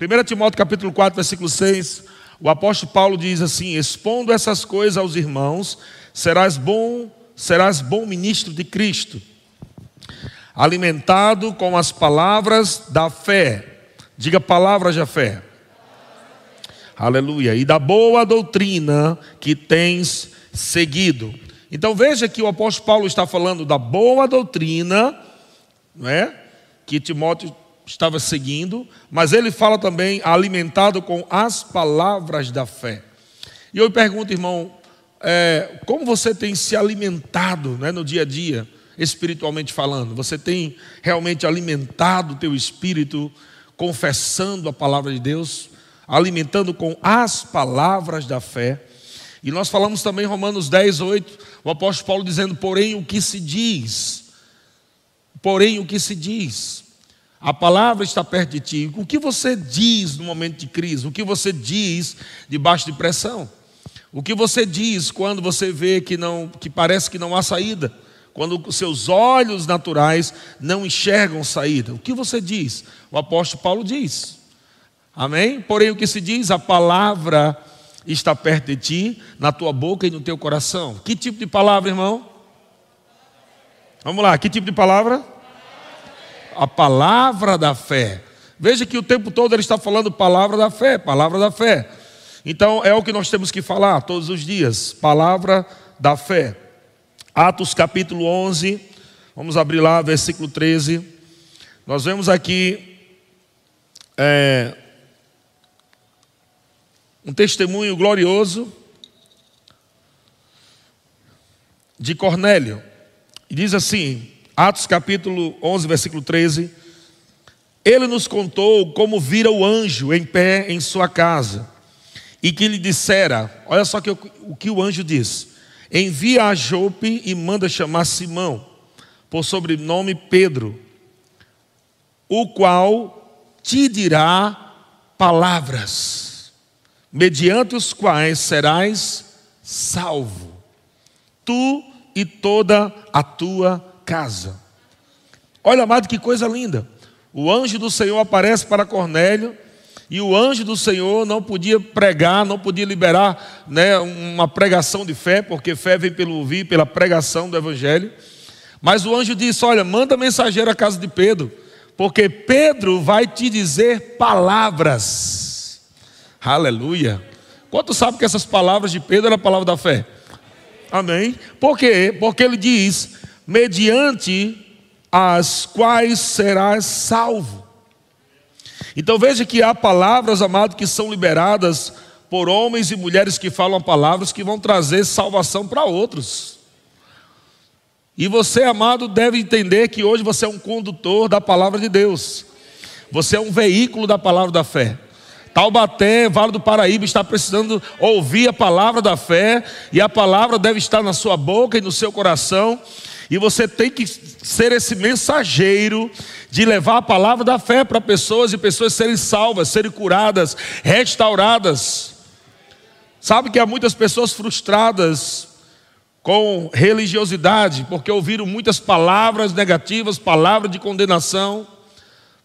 1 Timóteo capítulo 4, versículo 6, o apóstolo Paulo diz assim: Expondo essas coisas aos irmãos, serás bom, serás bom ministro de Cristo, alimentado com as palavras da fé. Diga palavras da fé. Aleluia. E da boa doutrina que tens seguido. Então veja que o apóstolo Paulo está falando da boa doutrina, não é? Que Timóteo estava seguindo, mas ele fala também alimentado com as palavras da fé. E eu pergunto, irmão, é, como você tem se alimentado né, no dia a dia, espiritualmente falando? Você tem realmente alimentado o teu espírito, confessando a palavra de Deus, alimentando com as palavras da fé? E nós falamos também Romanos 10, 8, o apóstolo Paulo dizendo, porém o que se diz, porém o que se diz, a palavra está perto de ti. O que você diz no momento de crise? O que você diz debaixo de pressão? O que você diz quando você vê que não, que parece que não há saída? Quando seus olhos naturais não enxergam saída? O que você diz? O apóstolo Paulo diz. Amém? Porém, o que se diz? A palavra está perto de ti, na tua boca e no teu coração. Que tipo de palavra, irmão? Vamos lá, que tipo de palavra? A palavra da fé. Veja que o tempo todo ele está falando palavra da fé, palavra da fé. Então é o que nós temos que falar todos os dias, palavra da fé. Atos capítulo 11, vamos abrir lá, versículo 13. Nós vemos aqui é, um testemunho glorioso de Cornélio. E diz assim, Atos capítulo 11, versículo 13: Ele nos contou como vira o anjo em pé em sua casa, e que lhe dissera: Olha só que, o que o anjo diz: Envia a Jope e manda chamar Simão, por sobrenome Pedro, o qual te dirá palavras mediante os quais serás salvo, tu e toda a tua casa. Olha, amado, que coisa linda. O anjo do Senhor aparece para Cornélio, e o anjo do Senhor não podia pregar, não podia liberar né, uma pregação de fé, porque fé vem pelo ouvir, pela pregação do Evangelho. Mas o anjo disse: Olha, manda mensageiro à casa de Pedro, porque Pedro vai te dizer palavras Aleluia. Quanto sabe que essas palavras de Pedro eram a palavra da fé? Amém. Por quê? Porque ele diz: mediante as quais serás salvo. Então veja que há palavras, amado, que são liberadas por homens e mulheres que falam palavras que vão trazer salvação para outros. E você, amado, deve entender que hoje você é um condutor da palavra de Deus. Você é um veículo da palavra da fé. Taubaté, Vale do Paraíba, está precisando ouvir a palavra da fé, e a palavra deve estar na sua boca e no seu coração, e você tem que ser esse mensageiro de levar a palavra da fé para pessoas e pessoas serem salvas, serem curadas, restauradas. Sabe que há muitas pessoas frustradas com religiosidade, porque ouviram muitas palavras negativas, palavras de condenação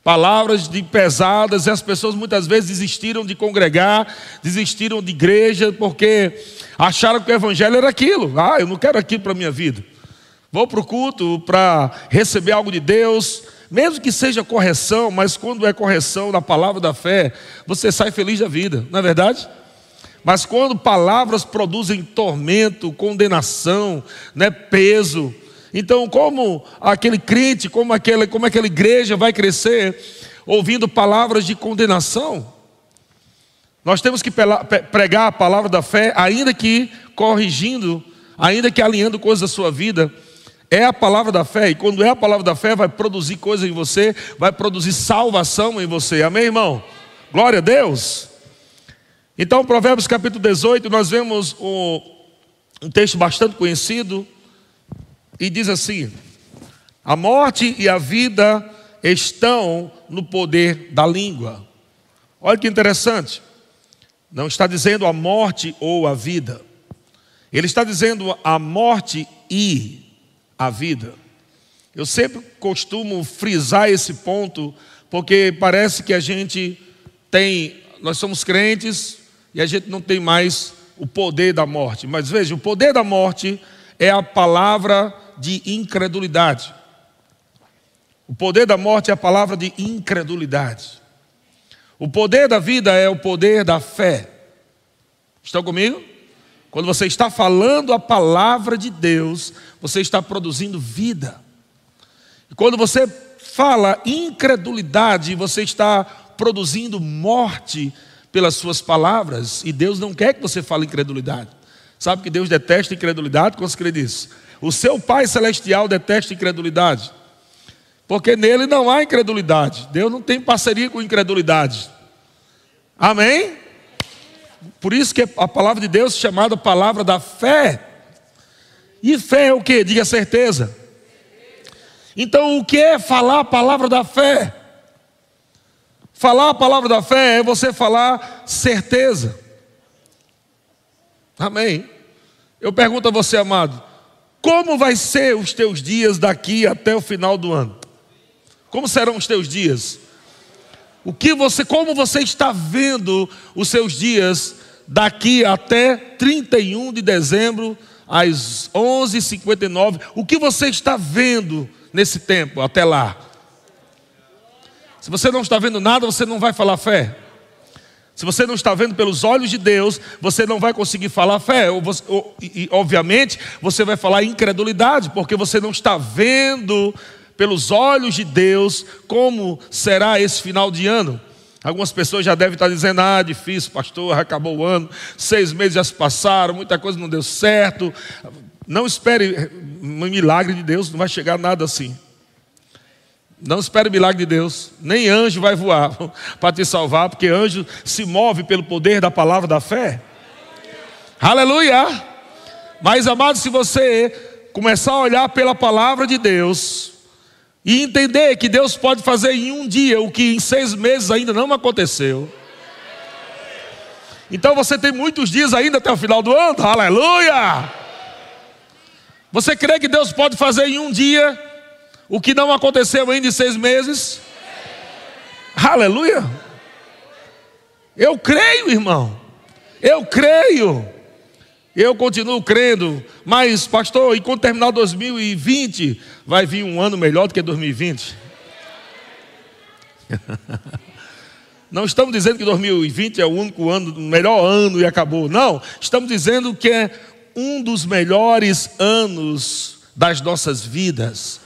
palavras de pesadas, e as pessoas muitas vezes desistiram de congregar, desistiram de igreja, porque acharam que o evangelho era aquilo. Ah, eu não quero aquilo para a minha vida. Vou para o culto para receber algo de Deus, mesmo que seja correção, mas quando é correção da palavra da fé, você sai feliz da vida, não é verdade? Mas quando palavras produzem tormento, condenação, né, peso, então, como aquele crente, como aquela, como aquela igreja vai crescer ouvindo palavras de condenação? Nós temos que pregar a palavra da fé, ainda que corrigindo, ainda que alinhando coisas da sua vida. É a palavra da fé, e quando é a palavra da fé, vai produzir coisas em você, vai produzir salvação em você. Amém, irmão? Glória a Deus. Então, Provérbios capítulo 18, nós vemos um, um texto bastante conhecido, e diz assim: a morte e a vida estão no poder da língua. Olha que interessante. Não está dizendo a morte ou a vida. Ele está dizendo a morte e a vida. Eu sempre costumo frisar esse ponto, porque parece que a gente tem, nós somos crentes e a gente não tem mais o poder da morte. Mas veja, o poder da morte é a palavra de incredulidade. O poder da morte é a palavra de incredulidade. O poder da vida é o poder da fé. Estão comigo? Quando você está falando a palavra de Deus, você está produzindo vida. E quando você fala incredulidade, você está produzindo morte pelas suas palavras, e Deus não quer que você fale incredulidade. Sabe que Deus detesta incredulidade? Quando crê disso? O seu Pai Celestial detesta incredulidade. Porque nele não há incredulidade. Deus não tem parceria com incredulidade. Amém? Por isso que a palavra de Deus é chamada palavra da fé. E fé é o que? Diga certeza. Então, o que é falar a palavra da fé? Falar a palavra da fé é você falar certeza. Amém. Eu pergunto a você, amado, como vai ser os teus dias daqui até o final do ano? Como serão os teus dias? O que você, como você está vendo os seus dias daqui até 31 de dezembro às 11h59? O que você está vendo nesse tempo até lá? Se você não está vendo nada, você não vai falar fé. Se você não está vendo pelos olhos de Deus, você não vai conseguir falar fé. Ou você, ou, e, obviamente, você vai falar incredulidade, porque você não está vendo pelos olhos de Deus como será esse final de ano. Algumas pessoas já devem estar dizendo: ah, difícil, pastor, acabou o ano, seis meses já se passaram, muita coisa não deu certo. Não espere um milagre de Deus, não vai chegar nada assim. Não espere milagre de Deus, nem anjo vai voar para te salvar, porque anjo se move pelo poder da palavra da fé. Aleluia! Mas, amado, se você começar a olhar pela palavra de Deus, e entender que Deus pode fazer em um dia o que em seis meses ainda não aconteceu. Então você tem muitos dias ainda até o final do ano, aleluia! Você crê que Deus pode fazer em um dia o que não aconteceu ainda em seis meses? Aleluia! Eu creio, irmão, eu creio. Eu continuo crendo, mas, pastor, e quando terminar 2020, vai vir um ano melhor do que 2020? Não estamos dizendo que 2020 é o único ano, o melhor ano e acabou. Não, estamos dizendo que é um dos melhores anos das nossas vidas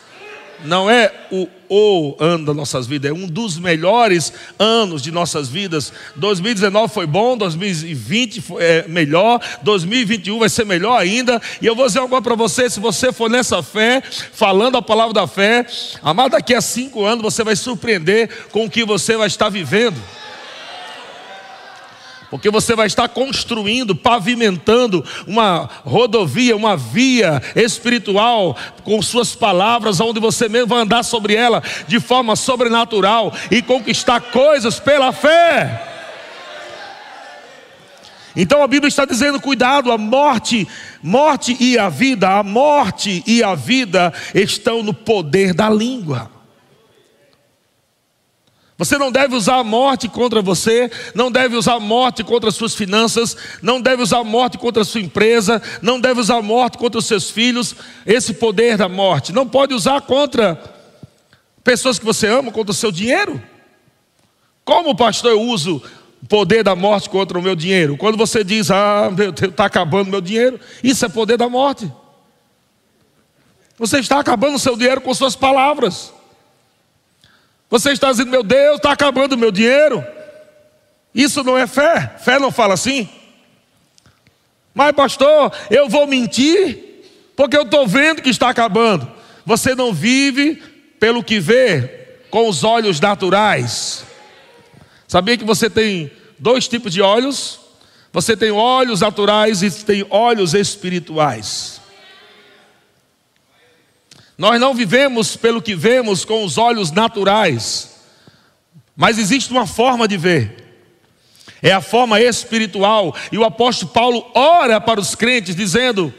não é o, o ano das nossas vidas, é um dos melhores anos de nossas vidas. 2019 foi bom, 2020 foi é, melhor, 2021 vai ser melhor ainda. E eu vou dizer algo para você: se você for nessa fé, falando a palavra da fé, amado, daqui a cinco anos você vai surpreender com o que você vai estar vivendo. Porque você vai estar construindo, pavimentando uma rodovia, uma via espiritual com suas palavras, onde você mesmo vai andar sobre ela de forma sobrenatural e conquistar coisas pela fé. Então a Bíblia está dizendo: cuidado, a morte, morte e a vida, a morte e a vida estão no poder da língua. Você não deve usar a morte contra você, não deve usar a morte contra as suas finanças, não deve usar a morte contra a sua empresa, não deve usar a morte contra os seus filhos, esse poder da morte. Não pode usar contra pessoas que você ama, contra o seu dinheiro. Como, pastor, eu uso o poder da morte contra o meu dinheiro? Quando você diz, ah, meu Deus, está acabando meu dinheiro, isso é poder da morte. Você está acabando o seu dinheiro com suas palavras. Você está dizendo, meu Deus, está acabando o meu dinheiro. Isso não é fé. Fé não fala assim. Mas, pastor, eu vou mentir, porque eu estou vendo que está acabando. Você não vive pelo que vê, com os olhos naturais. Sabia que você tem dois tipos de olhos? Você tem olhos naturais e tem olhos espirituais. Nós não vivemos pelo que vemos com os olhos naturais, mas existe uma forma de ver. É a forma espiritual. E o apóstolo Paulo ora para os crentes, dizendo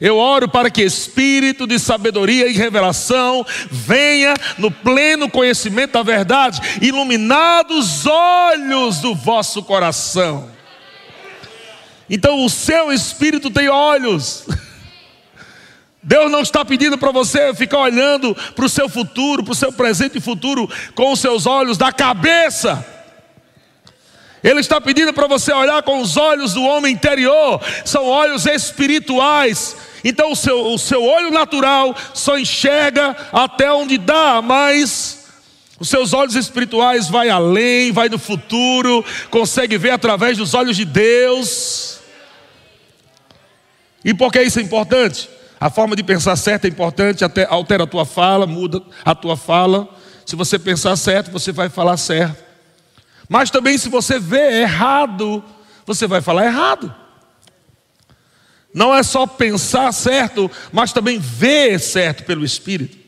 Eu oro para que espírito de sabedoria e revelação venha no pleno conhecimento da verdade, iluminados os olhos do vosso coração. Então o seu espírito tem olhos. Deus não está pedindo para você ficar olhando para o seu futuro, para o seu presente e futuro com os seus olhos da cabeça. Ele está pedindo para você olhar com os olhos do homem interior, são olhos espirituais. Então o seu, o seu olho natural só enxerga até onde dá, mas os seus olhos espirituais vai além, vai no futuro, consegue ver através dos olhos de Deus. E por que isso é importante? A forma de pensar certo é importante, até altera a tua fala, muda a tua fala. Se você pensar certo, você vai falar certo. Mas também se você vê errado, você vai falar errado. Não é só pensar certo, mas também ver certo pelo Espírito.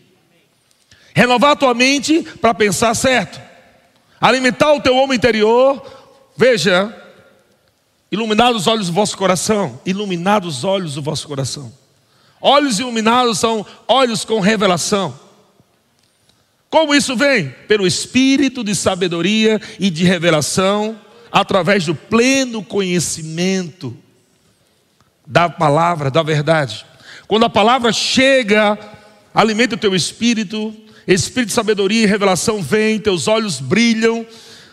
Renovar a tua mente para pensar certo. Alimentar o teu homem interior. Veja, iluminados os olhos do vosso coração. Iluminados os olhos do vosso coração. Olhos iluminados são olhos com revelação. Como isso vem? Pelo espírito de sabedoria e de revelação, através do pleno conhecimento da palavra, da verdade. Quando a palavra chega, alimenta o teu espírito, espírito de sabedoria e revelação vem, teus olhos brilham,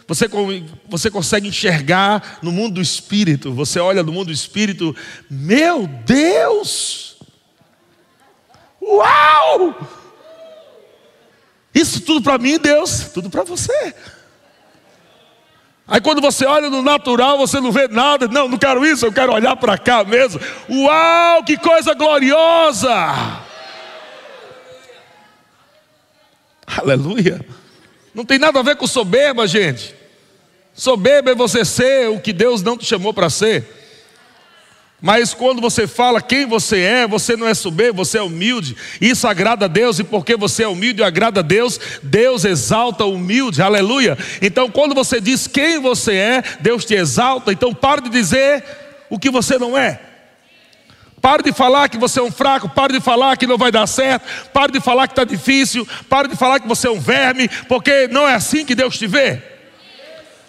você, você consegue enxergar no mundo do espírito. Você olha no mundo do espírito, meu Deus! Uau! Isso tudo para mim, Deus, tudo para você. Aí quando você olha no natural, você não vê nada. Não, não quero isso, eu quero olhar para cá mesmo. Uau, que coisa gloriosa! Aleluia. Não tem nada a ver com soberba, gente. Soberba é você ser o que Deus não te chamou para ser. Mas quando você fala quem você é, você não é soberbo, você é humilde. Isso agrada a Deus, e porque você é humilde e agrada a Deus, Deus exalta o humilde, aleluia. Então, quando você diz quem você é, Deus te exalta. Então, pare de dizer o que você não é. Pare de falar que você é um fraco, pare de falar que não vai dar certo, pare de falar que está difícil, pare de falar que você é um verme, porque não é assim que Deus te vê.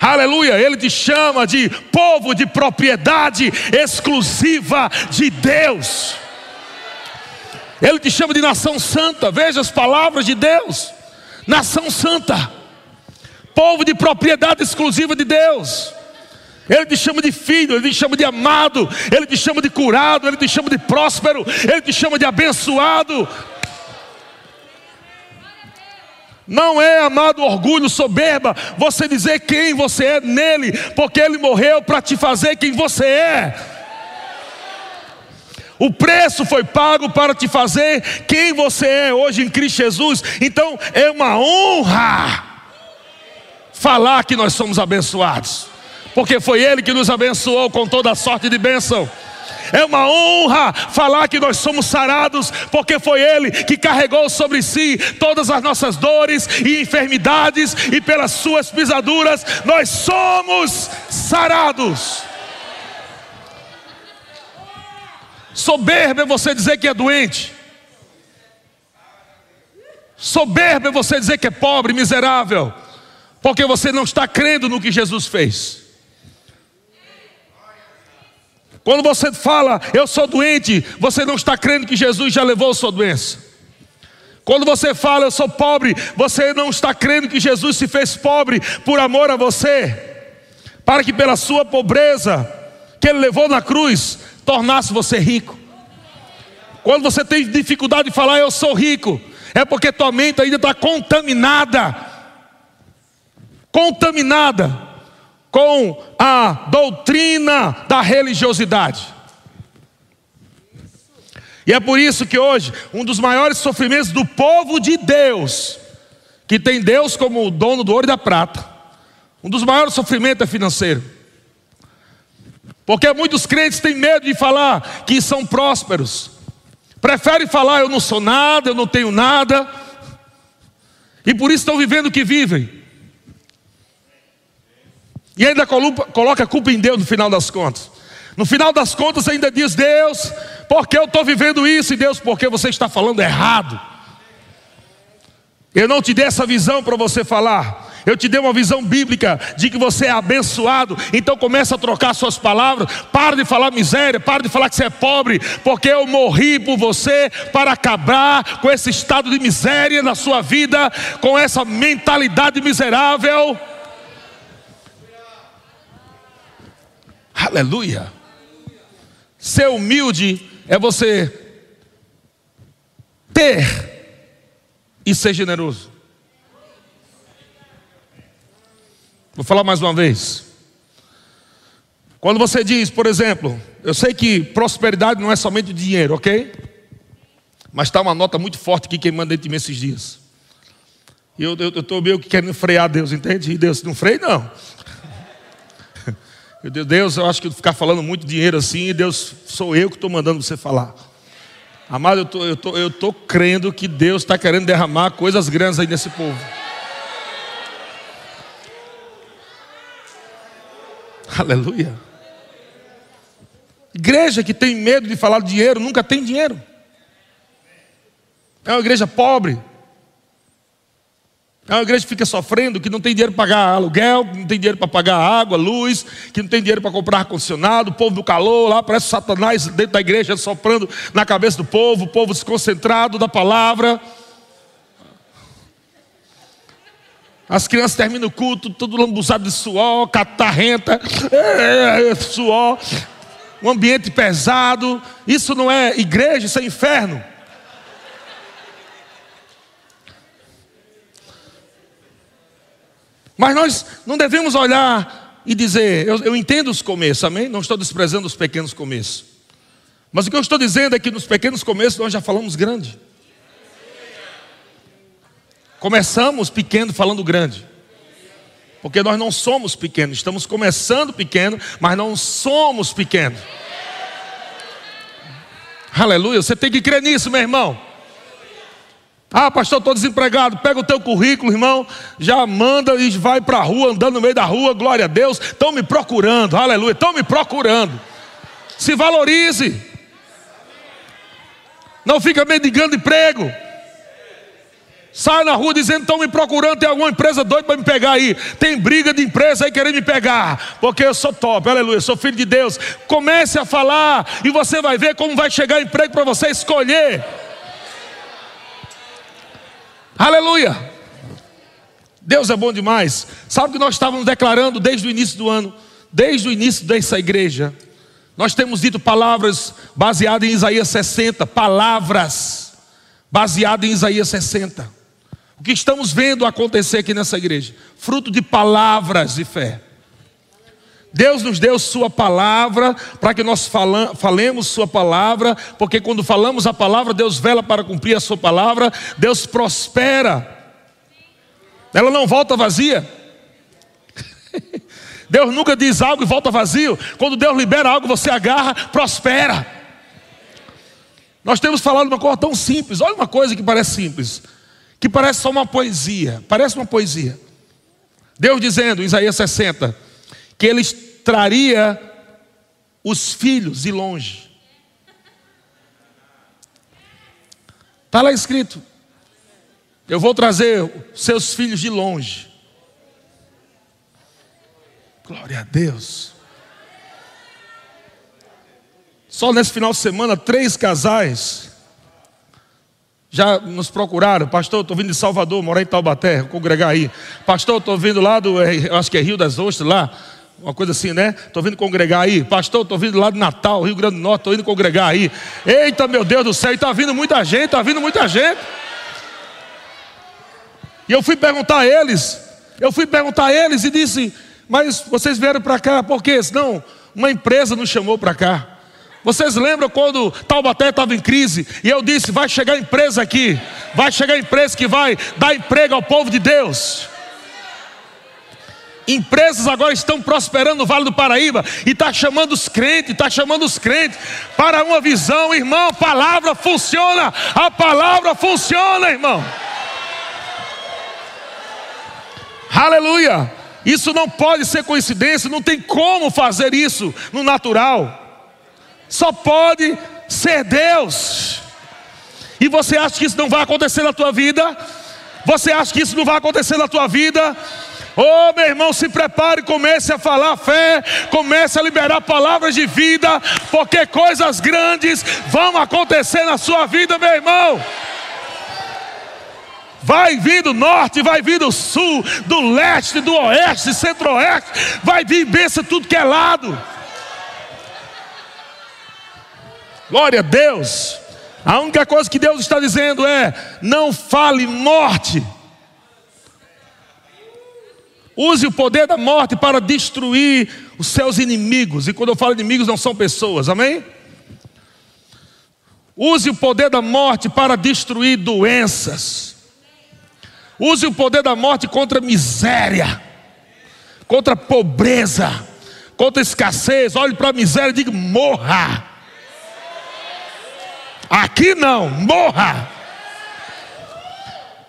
Aleluia, Ele te chama de povo de propriedade exclusiva de Deus. Ele te chama de nação santa, veja as palavras de Deus: nação santa, povo de propriedade exclusiva de Deus. Ele te chama de filho, ele te chama de amado, ele te chama de curado, ele te chama de próspero, ele te chama de abençoado. Não é, amado, orgulho, soberba, você dizer quem você é nele, porque ele morreu para te fazer quem você é. O preço foi pago para te fazer quem você é hoje em Cristo Jesus. Então é uma honra falar que nós somos abençoados, porque foi Ele que nos abençoou com toda a sorte de bênção. É uma honra falar que nós somos sarados, porque foi Ele que carregou sobre si todas as nossas dores e enfermidades, e pelas Suas pisaduras nós somos sarados. Soberbo é você dizer que é doente. Soberbo é você dizer que é pobre, miserável, porque você não está crendo no que Jesus fez. Quando você fala, eu sou doente, você não está crendo que Jesus já levou a sua doença. Quando você fala, eu sou pobre, você não está crendo que Jesus se fez pobre por amor a você, para que pela sua pobreza, que Ele levou na cruz, tornasse você rico. Quando você tem dificuldade de falar, eu sou rico, é porque tua mente ainda está contaminada. Contaminada com a doutrina da religiosidade. E é por isso que hoje, um dos maiores sofrimentos do povo de Deus, que tem Deus como o dono do ouro e da prata, um dos maiores sofrimentos é financeiro. Porque muitos crentes têm medo de falar que são prósperos, preferem falar eu não sou nada, eu não tenho nada, e por isso estão vivendo o que vivem. E ainda coloca a culpa em Deus no final das contas. No final das contas, ainda diz: Deus, porque eu estou vivendo isso, e Deus, porque você está falando errado. Eu não te dei essa visão para você falar. Eu te dei uma visão bíblica de que você é abençoado. Então começa a trocar suas palavras. Para de falar miséria, para de falar que você é pobre, porque eu morri por você para acabar com esse estado de miséria na sua vida, com essa mentalidade miserável. Aleluia. Ser humilde é você ter e ser generoso. Vou falar mais uma vez. Quando você diz, por exemplo, eu sei que prosperidade não é somente dinheiro, ok? Mas está uma nota muito forte aqui queimando dentro de mim esses dias. E eu estou meio que querendo frear Deus, entende? E Deus, não freio não. Eu digo, Deus, eu acho que ficar falando muito dinheiro assim, Deus, sou eu que estou mandando você falar. Amado, eu tô, estou tô, eu tô crendo que Deus está querendo derramar coisas grandes aí nesse povo. Aleluia. Igreja que tem medo de falar dinheiro nunca tem dinheiro. É uma igreja pobre. É uma igreja que fica sofrendo, que não tem dinheiro para pagar aluguel, que não tem dinheiro para pagar água, luz, que não tem dinheiro para comprar ar-condicionado, o povo do calor lá, parece Satanás dentro da igreja soprando na cabeça do povo, o povo desconcentrado da palavra. As crianças terminam o culto, tudo lambuzado de suor, catarrenta, é, é, suor, um ambiente pesado. Isso não é igreja, isso é inferno. Mas nós não devemos olhar e dizer, eu, eu entendo os começos, amém? Não estou desprezando os pequenos começos. Mas o que eu estou dizendo é que nos pequenos começos nós já falamos grande. Começamos pequeno falando grande. Porque nós não somos pequenos, estamos começando pequeno, mas não somos pequenos. Aleluia, você tem que crer nisso, meu irmão. Ah, pastor, estou desempregado. Pega o teu currículo, irmão, já manda e vai para a rua, andando no meio da rua, glória a Deus. Estão me procurando, aleluia, estão me procurando. Se valorize. Não fica mendigando emprego. Sai na rua dizendo: estão me procurando, tem alguma empresa doida para me pegar aí. Tem briga de empresa aí querendo me pegar, porque eu sou top, aleluia, sou filho de Deus. Comece a falar e você vai ver como vai chegar emprego para você escolher. Aleluia. Deus é bom demais. Sabe o que nós estávamos declarando desde o início do ano, desde o início dessa igreja? Nós temos dito palavras baseadas em Isaías 60, palavras baseadas em Isaías 60. O que estamos vendo acontecer aqui nessa igreja? Fruto de palavras de fé. Deus nos deu Sua palavra para que nós falemos Sua palavra, porque quando falamos a palavra, Deus vela para cumprir a Sua palavra, Deus prospera, ela não volta vazia. Deus nunca diz algo e volta vazio. Quando Deus libera algo, você agarra, prospera. Nós temos falado uma coisa tão simples, olha uma coisa que parece simples que parece só uma poesia, parece uma poesia. Deus dizendo Isaías 60 que ele traria os filhos de longe. Está lá escrito: Eu vou trazer seus filhos de longe. Glória a Deus. Só nesse final de semana, três casais já nos procuraram, pastor, estou vindo de Salvador, morar em Taubaté, congregar aí. Pastor, estou vindo lá do, é, acho que é Rio das Ostras, lá, uma coisa assim, né? Estou vindo congregar aí. Pastor, estou vindo lá de Natal, Rio Grande do Norte, estou indo congregar aí. Eita, meu Deus do céu, está vindo muita gente, está vindo muita gente. E eu fui perguntar a eles, eu fui perguntar a eles e disse, mas vocês vieram para cá, por quê? Não, uma empresa nos chamou para cá. Vocês lembram quando Taubaté estava em crise e eu disse: vai chegar empresa aqui, vai chegar empresa que vai dar emprego ao povo de Deus. Empresas agora estão prosperando no Vale do Paraíba e está chamando os crentes, está chamando os crentes para uma visão, irmão. Palavra funciona, a palavra funciona, irmão. Aleluia. Isso não pode ser coincidência, não tem como fazer isso no natural. Só pode ser Deus. E você acha que isso não vai acontecer na tua vida? Você acha que isso não vai acontecer na tua vida? Oh, meu irmão, se prepare, comece a falar fé, comece a liberar palavras de vida, porque coisas grandes vão acontecer na sua vida, meu irmão. Vai vir do norte, vai vir do sul, do leste, do oeste, centro-oeste, vai vir bênção tudo que é lado. Glória a Deus. A única coisa que Deus está dizendo é: não fale morte. Use o poder da morte para destruir os seus inimigos. E quando eu falo inimigos, não são pessoas, amém? Use o poder da morte para destruir doenças. Use o poder da morte contra miséria, contra pobreza, contra escassez. Olhe para a miséria e diga: morra. Aqui não, morra.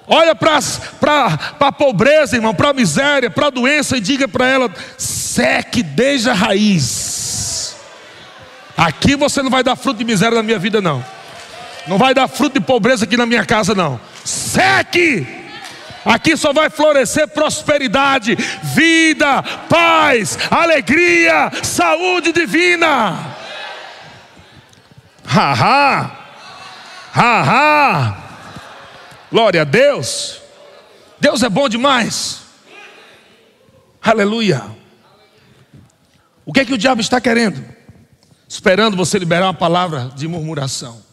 Olha para a pobreza, irmão, para a miséria, para a doença e diga para ela: seque desde a raiz. Aqui você não vai dar fruto de miséria na minha vida, não. Não vai dar fruto de pobreza aqui na minha casa, não. Seque! Aqui só vai florescer prosperidade, vida, paz, alegria, saúde divina. Haha, haha. Glória a Deus. Deus é bom demais. Aleluia. O que é que o diabo está querendo? Esperando você liberar uma palavra de murmuração.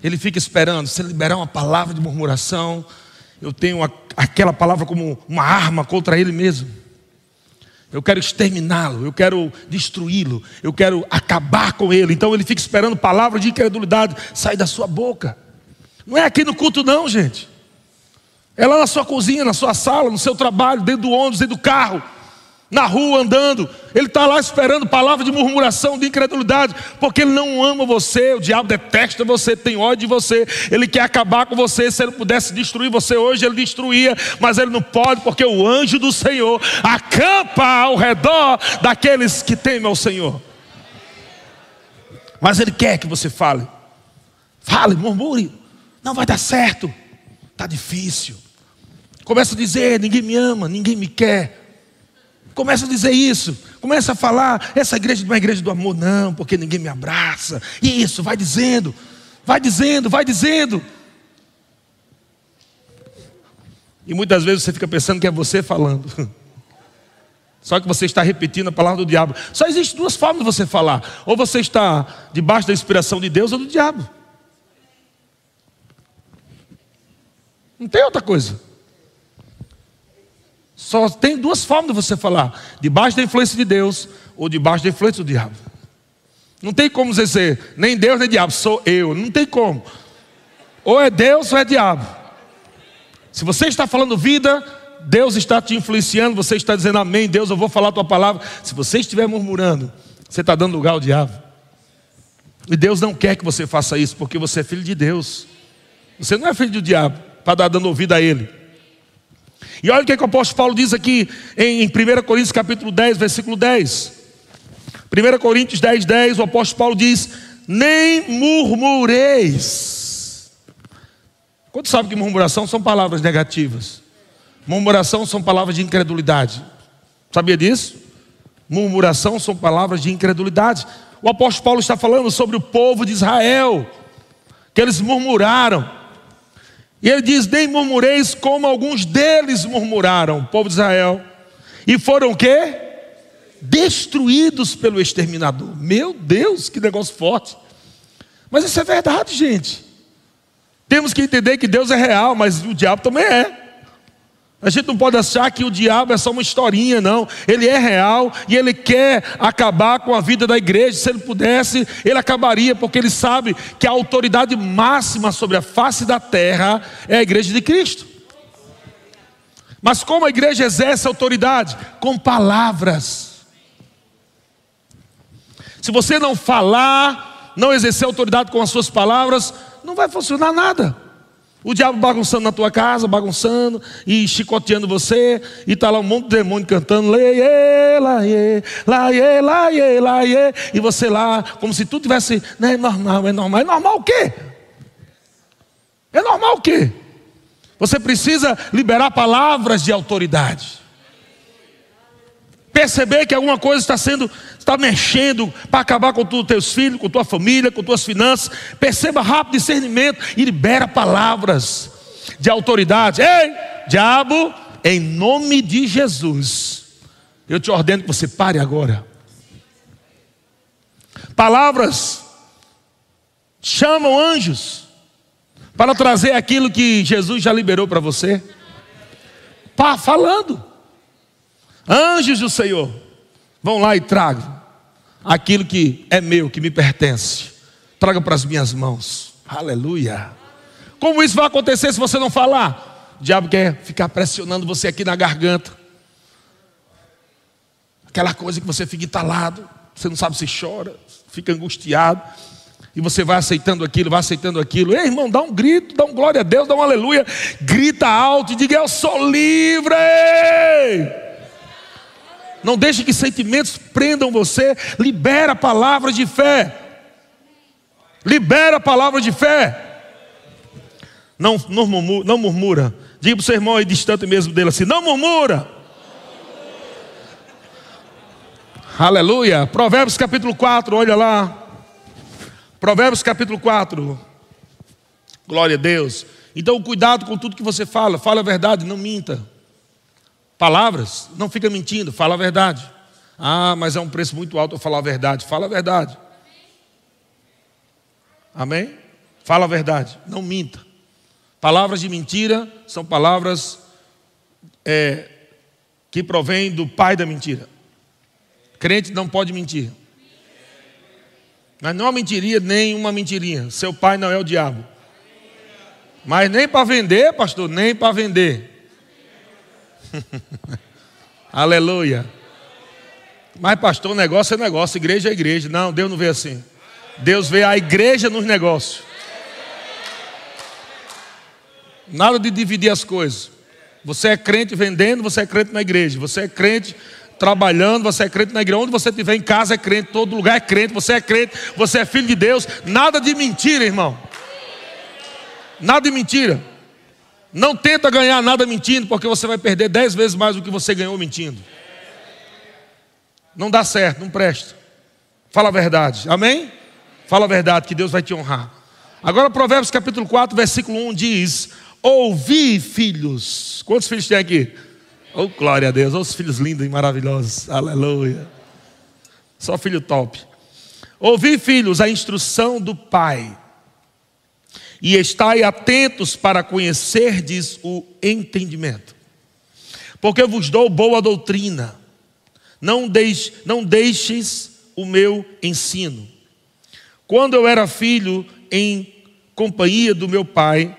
Ele fica esperando, se liberar uma palavra de murmuração, eu tenho aquela palavra como uma arma contra ele mesmo. Eu quero exterminá-lo, eu quero destruí-lo, eu quero acabar com ele. Então ele fica esperando palavra de incredulidade sair da sua boca. Não é aqui no culto, não, gente. É lá na sua cozinha, na sua sala, no seu trabalho, dentro do ônibus, dentro do carro, na rua andando. Ele está lá esperando palavra de murmuração, de incredulidade, porque ele não ama você. O diabo detesta você, tem ódio de você. Ele quer acabar com você. Se ele pudesse destruir você hoje, ele destruía, mas ele não pode, porque o anjo do Senhor acampa ao redor daqueles que temem ao Senhor. Mas ele quer que você fale. Fale, murmure. Não vai dar certo. Está difícil. Começa a dizer: ninguém me ama, ninguém me quer. Começa a dizer isso. Começa a falar: essa igreja não é igreja do amor, não, porque ninguém me abraça. Isso, vai dizendo, vai dizendo, vai dizendo. E muitas vezes você fica pensando que é você falando. Só que você está repetindo a palavra do diabo. Só existem duas formas de você falar: ou você está debaixo da inspiração de Deus ou do diabo. Não tem outra coisa. Só tem duas formas de você falar: debaixo da influência de Deus ou debaixo da influência do diabo. Não tem como dizer nem Deus nem diabo, sou eu. Não tem como. Ou é Deus ou é diabo. Se você está falando vida, Deus está te influenciando, você está dizendo amém, Deus, eu vou falar a tua palavra. Se você estiver murmurando, você está dando lugar ao diabo. E Deus não quer que você faça isso, porque você é filho de Deus. Você não é filho do diabo para dar dando ouvido a ele. E olha o que, é que o apóstolo Paulo diz aqui em 1 Coríntios capítulo 10, versículo 10. 1 Coríntios 10, 10, o apóstolo Paulo diz: Nem murmureis. Quanto sabe que murmuração são palavras negativas? Murmuração são palavras de incredulidade. Sabia disso? Murmuração são palavras de incredulidade. O apóstolo Paulo está falando sobre o povo de Israel, que eles murmuraram. E ele diz: Nem murmureis como alguns deles murmuraram, povo de Israel. E foram o quê? Destruídos pelo exterminador. Meu Deus, que negócio forte. Mas isso é verdade, gente. Temos que entender que Deus é real, mas o diabo também é. A gente não pode achar que o diabo é só uma historinha, não. Ele é real e ele quer acabar com a vida da igreja. Se ele pudesse, ele acabaria, porque ele sabe que a autoridade máxima sobre a face da terra é a igreja de Cristo. Mas como a igreja exerce autoridade? Com palavras. Se você não falar, não exercer autoridade com as suas palavras, não vai funcionar nada. O diabo bagunçando na tua casa, bagunçando e chicoteando você, e está lá um monte de demônio cantando, laie, laie, laie, laie, laie, e você lá, como se tudo tivesse, não é normal, é normal. É normal o quê? É normal o quê? Você precisa liberar palavras de autoridade. Perceber que alguma coisa está sendo, está mexendo para acabar com os teus filhos, com tua família, com tuas finanças. Perceba rápido discernimento e libera palavras de autoridade. Ei, diabo, em nome de Jesus, eu te ordeno que você pare agora. Palavras chamam anjos para trazer aquilo que Jesus já liberou para você. Pá, falando. Anjos do Senhor, vão lá e tragam aquilo que é meu, que me pertence. Traga para as minhas mãos. Aleluia. Como isso vai acontecer se você não falar? O diabo quer ficar pressionando você aqui na garganta. Aquela coisa que você fica entalado, você não sabe se chora, fica angustiado. E você vai aceitando aquilo, vai aceitando aquilo. Ei, irmão, dá um grito, dá um glória a Deus, dá um aleluia. Grita alto e diga: Eu sou livre. Não deixe que sentimentos prendam você. Libera palavras de fé. Libera palavras de fé. Não, não, murmura, não murmura. Diga para o seu irmão aí distante mesmo dele assim: Não murmura. Aleluia. Provérbios capítulo 4, olha lá. Provérbios capítulo 4. Glória a Deus. Então, cuidado com tudo que você fala. Fala a verdade, não minta. Palavras, não fica mentindo, fala a verdade. Ah, mas é um preço muito alto eu falar a verdade. Fala a verdade. Amém? Fala a verdade, não minta. Palavras de mentira são palavras é, que provêm do pai da mentira. Crente não pode mentir. Mas não é mentiria, nem uma mentirinha. Seu pai não é o diabo. Mas nem para vender, pastor, nem para vender. Aleluia. Mas, pastor, negócio é negócio, igreja é igreja. Não, Deus não vê assim. Deus vê a igreja nos negócios. Nada de dividir as coisas. Você é crente vendendo, você é crente na igreja. Você é crente trabalhando, você é crente na igreja, onde você estiver em casa é crente, todo lugar é crente, você é crente, você é filho de Deus, nada de mentira, irmão. Nada de mentira. Não tenta ganhar nada mentindo, porque você vai perder dez vezes mais do que você ganhou mentindo. Não dá certo, não presta. Fala a verdade, amém? Fala a verdade, que Deus vai te honrar. Agora, Provérbios capítulo 4, versículo 1 diz: Ouvi, filhos. Quantos filhos tem aqui? Oh, glória a Deus. Oh, os filhos lindos e maravilhosos. Aleluia. Só filho top. Ouvi, filhos, a instrução do Pai. E estai atentos para conhecerdes o entendimento. Porque vos dou boa doutrina. Não, deixe, não deixes o meu ensino. Quando eu era filho, em companhia do meu pai,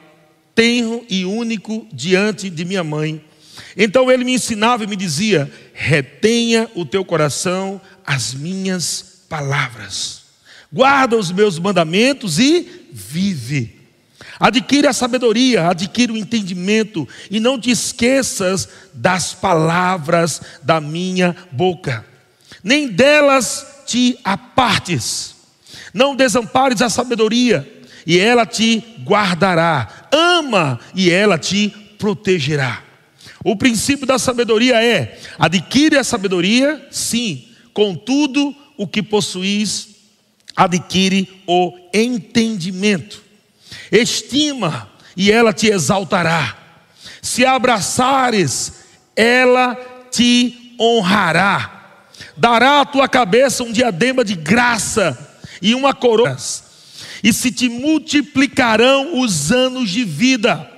tenro e único diante de minha mãe, então ele me ensinava e me dizia: retenha o teu coração as minhas palavras, guarda os meus mandamentos e vive. Adquire a sabedoria, adquire o entendimento, e não te esqueças das palavras da minha boca, nem delas te apartes. Não desampares a sabedoria, e ela te guardará. Ama, e ela te protegerá. O princípio da sabedoria é: adquire a sabedoria, sim, contudo, o que possuis, adquire o entendimento. Estima, e ela te exaltará. Se abraçares, ela te honrará. Dará à tua cabeça um diadema de graça e uma coroa, e se te multiplicarão os anos de vida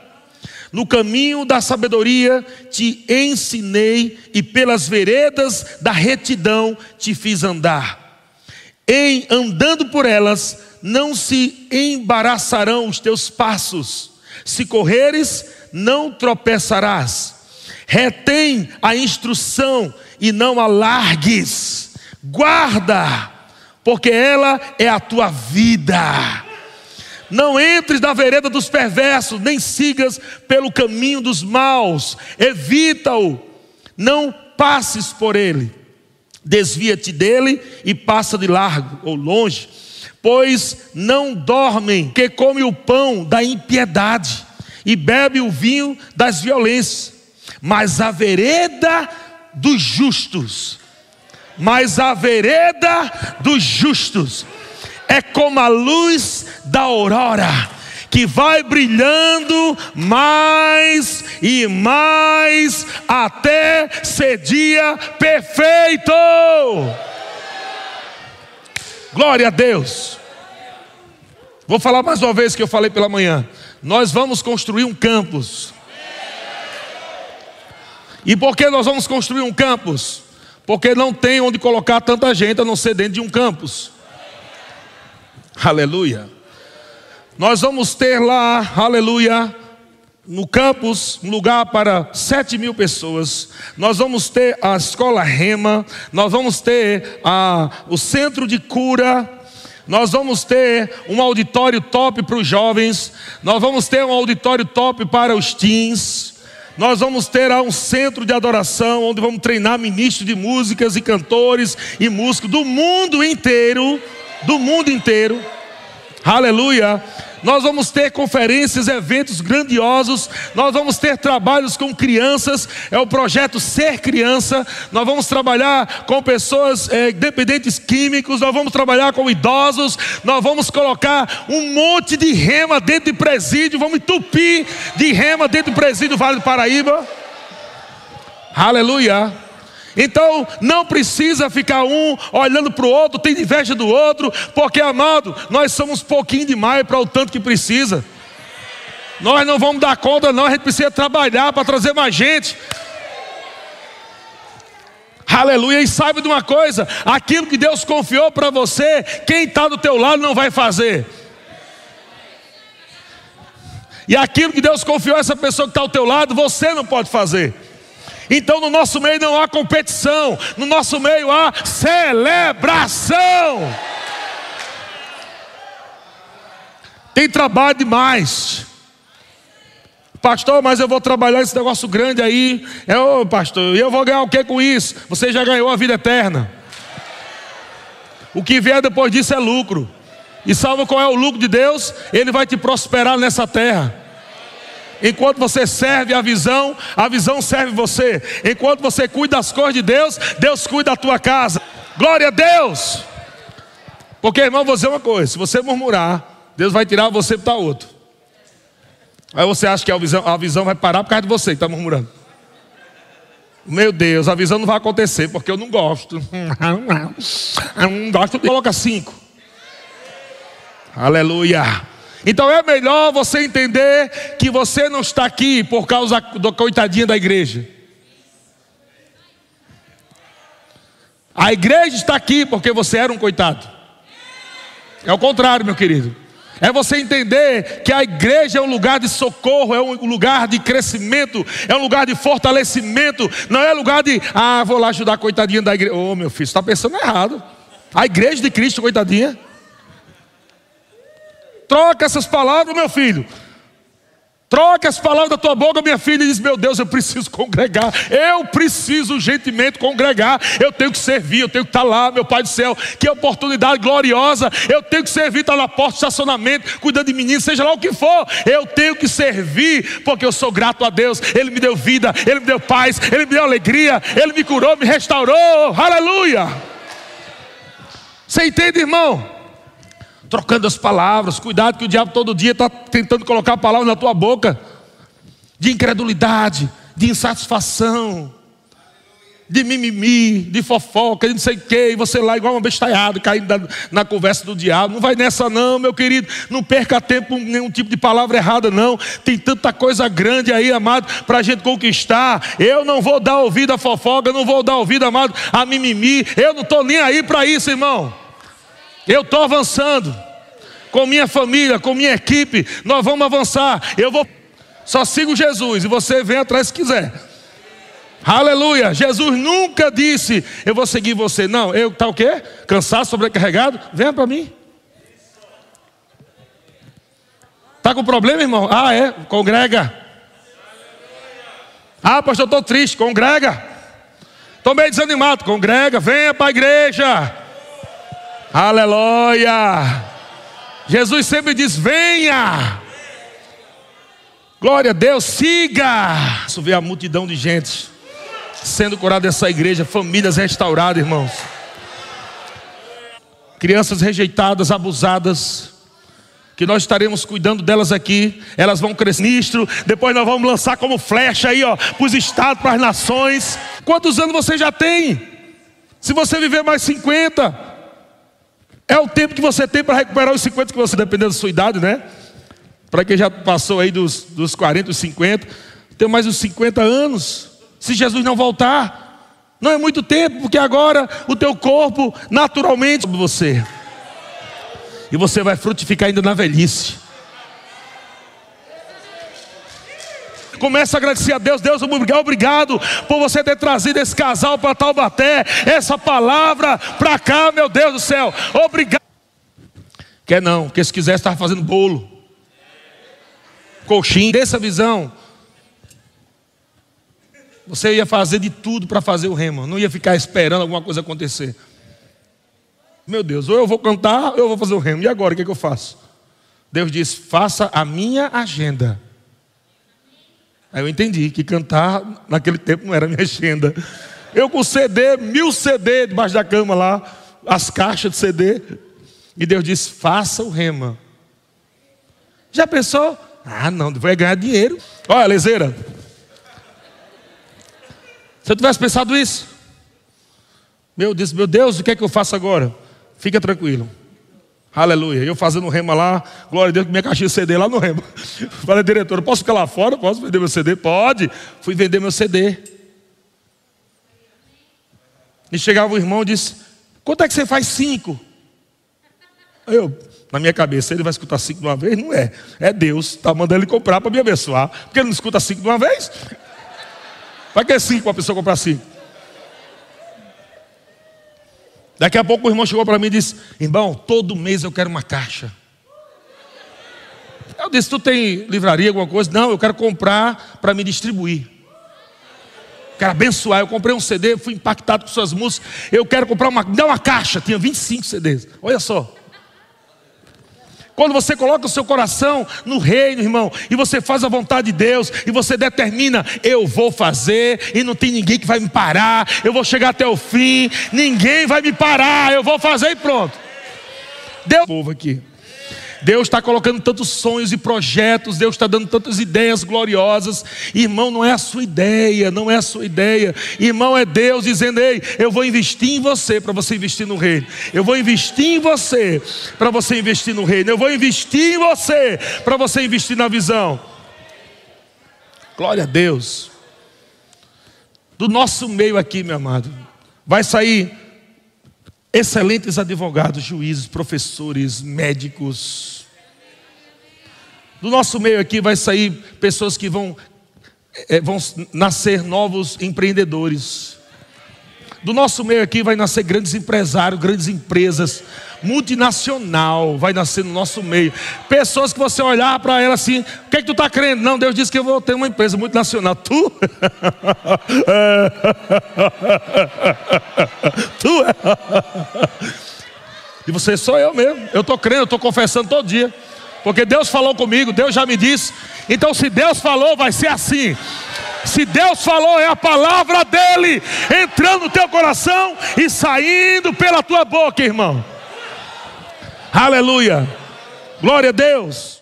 no caminho da sabedoria te ensinei, e pelas veredas da retidão te fiz andar. Em andando por elas, não se embaraçarão os teus passos. Se correres, não tropeçarás. Retém a instrução e não alargues. Guarda, porque ela é a tua vida Não entres na vereda dos perversos, nem sigas pelo caminho dos maus. Evita-o, não passes por ele. Desvia-te dele e passa de largo ou longe, pois não dormem que come o pão da impiedade e bebe o vinho das violências. Mas a vereda dos justos, mas a vereda dos justos é como a luz da aurora, que vai brilhando mais e mais até ser dia perfeito. Glória a Deus. Vou falar mais uma vez que eu falei pela manhã. Nós vamos construir um campus. E por que nós vamos construir um campus? Porque não tem onde colocar tanta gente a não ser dentro de um campus. Aleluia. Nós vamos ter lá, aleluia, no campus, um lugar para sete mil pessoas. Nós vamos ter a escola Rema, nós vamos ter a, o centro de cura, nós vamos ter um auditório top para os jovens, nós vamos ter um auditório top para os teens. Nós vamos ter um centro de adoração onde vamos treinar ministros de músicas e cantores e músicos do mundo inteiro do mundo inteiro. Aleluia. Nós vamos ter conferências, eventos grandiosos. Nós vamos ter trabalhos com crianças. É o projeto Ser Criança. Nós vamos trabalhar com pessoas é, dependentes químicos. Nós vamos trabalhar com idosos. Nós vamos colocar um monte de rema dentro de presídio. Vamos entupir de rema dentro do presídio Vale do Paraíba. Aleluia. Então não precisa ficar um olhando para o outro, tem inveja do outro, porque amado, nós somos pouquinho demais para o tanto que precisa. Nós não vamos dar conta, não, a gente precisa trabalhar para trazer mais gente. Aleluia, e saiba de uma coisa: aquilo que Deus confiou para você, quem está do teu lado não vai fazer. E aquilo que Deus confiou a essa pessoa que está ao teu lado, você não pode fazer. Então no nosso meio não há competição, no nosso meio há celebração. Tem trabalho demais. Pastor, mas eu vou trabalhar esse negócio grande aí. É, ô pastor, e eu vou ganhar o que com isso? Você já ganhou a vida eterna. O que vier depois disso é lucro. E sabe qual é o lucro de Deus? Ele vai te prosperar nessa terra. Enquanto você serve a visão, a visão serve você. Enquanto você cuida das coisas de Deus, Deus cuida da tua casa. Glória a Deus. Porque, irmão, vou dizer uma coisa: se você murmurar, Deus vai tirar você para outro. Aí você acha que a visão, a visão vai parar por causa de você que está murmurando. Meu Deus, a visão não vai acontecer porque eu não gosto. Eu não gosto. Coloca cinco. Aleluia. Então é melhor você entender que você não está aqui por causa do coitadinha da igreja. A igreja está aqui porque você era um coitado. É o contrário, meu querido. É você entender que a igreja é um lugar de socorro, é um lugar de crescimento, é um lugar de fortalecimento, não é lugar de, ah, vou lá ajudar a coitadinha da igreja. Ô oh, meu filho, você está pensando errado. A igreja de Cristo, coitadinha. Troca essas palavras, meu filho. Troca as palavras da tua boca, minha filha, e diz: Meu Deus, eu preciso congregar. Eu preciso urgentemente congregar. Eu tenho que servir, eu tenho que estar lá, meu Pai do céu. Que oportunidade gloriosa. Eu tenho que servir, estar na porta do estacionamento, cuidando de meninos, seja lá o que for. Eu tenho que servir, porque eu sou grato a Deus. Ele me deu vida, Ele me deu paz, Ele me deu alegria, Ele me curou, me restaurou. Aleluia. Você entende, irmão? Trocando as palavras. Cuidado que o diabo todo dia está tentando colocar palavras na tua boca de incredulidade, de insatisfação, de mimimi, de fofoca, de não sei o quê, e você lá igual uma bestalhada, caindo na, na, conversa do diabo. Não vai nessa, não, meu querido. Não perca tempo com nenhum tipo de palavra errada, não. Tem tanta coisa grande aí, amado, para a gente conquistar. Eu não vou dar ouvido a fofoca, não vou dar ouvido, amado, a mimimi. Eu não estou nem aí para isso, irmão. Eu estou avançando. Com minha família, com minha equipe, nós vamos avançar. Eu vou. Só sigo Jesus e você vem atrás se quiser. Aleluia. Jesus nunca disse, eu vou seguir você. Não, eu tá o quê? Cansado, sobrecarregado? Venha para mim. Está com problema, irmão? Ah, é? Congrega. Ah, pastor, estou triste. Congrega. Estou meio desanimado. Congrega. Venha para a igreja. Aleluia. Jesus sempre diz: venha. Glória a Deus, siga. Isso vê a multidão de gente sendo curada dessa igreja, famílias restauradas, irmãos. Crianças rejeitadas, abusadas, que nós estaremos cuidando delas aqui, elas vão crescer ministro, depois nós vamos lançar como flecha aí, ó, para os estados, para as nações. Quantos anos você já tem? Se você viver mais 50, é o tempo que você tem para recuperar os 50 que você, dependendo da sua idade, né? Para quem já passou aí dos, dos 40, os 50, tem mais uns 50 anos. Se Jesus não voltar, não é muito tempo, porque agora o teu corpo naturalmente sobre você. E você vai frutificar ainda na velhice. Começa a agradecer a Deus, Deus, obrigado por você ter trazido esse casal para Taubaté, essa palavra para cá, meu Deus do céu. Obrigado. Quer não, porque se quisesse estar fazendo bolo coxinha, dessa visão, você ia fazer de tudo para fazer o remo, não ia ficar esperando alguma coisa acontecer. Meu Deus, ou eu vou cantar, ou eu vou fazer o remo. E agora, o que, é que eu faço? Deus diz: faça a minha agenda. Aí eu entendi que cantar naquele tempo não era minha agenda. Eu com CD, mil CD debaixo da cama lá, as caixas de CD. E Deus diz: faça o rema. Já pensou? Ah, não, vai ganhar dinheiro. Olha, Lezeira. Se eu tivesse pensado isso, meu Deus, meu Deus, o que é que eu faço agora? Fica tranquilo. Aleluia. Eu fazendo rema lá, glória a Deus, com minha caixinha CD lá no rema. Falei, diretora, posso ficar lá fora? Posso vender meu CD? Pode. Fui vender meu CD. E chegava o irmão e disse: Quanto é que você faz cinco? Eu, na minha cabeça, ele vai escutar cinco de uma vez? Não é. É Deus, está mandando ele comprar para me abençoar. Porque ele não escuta cinco de uma vez? Para que cinco para a pessoa comprar cinco? Daqui a pouco o irmão chegou para mim e disse: Irmão, todo mês eu quero uma caixa. Eu disse: Tu tem livraria, alguma coisa? Não, eu quero comprar para me distribuir. Quero abençoar. Eu comprei um CD, fui impactado com suas músicas. Eu quero comprar uma. Me dá uma caixa. Tinha 25 CDs. Olha só. Quando você coloca o seu coração no reino, irmão, e você faz a vontade de Deus, e você determina, eu vou fazer, e não tem ninguém que vai me parar, eu vou chegar até o fim, ninguém vai me parar, eu vou fazer e pronto. Deus, povo aqui. Deus está colocando tantos sonhos e projetos, Deus está dando tantas ideias gloriosas. Irmão, não é a sua ideia, não é a sua ideia. Irmão, é Deus dizendo: Ei, eu vou investir em você para você investir no reino. Eu vou investir em você para você investir no reino. Eu vou investir em você para você investir na visão. Glória a Deus. Do nosso meio aqui, meu amado, vai sair excelentes advogados, juízes, professores, médicos. Do nosso meio aqui vai sair pessoas que vão, é, vão nascer novos empreendedores. Do nosso meio aqui vai nascer grandes empresários, grandes empresas, multinacional vai nascer no nosso meio. Pessoas que você olhar para ela assim, o que é que tu está crendo? Não, Deus disse que eu vou ter uma empresa multinacional. Tu? tu? e você sou eu mesmo. Eu estou crendo, eu estou confessando todo dia. Porque Deus falou comigo, Deus já me disse. Então, se Deus falou, vai ser assim. Se Deus falou, é a palavra dele entrando no teu coração e saindo pela tua boca, irmão. Aleluia. Glória a Deus.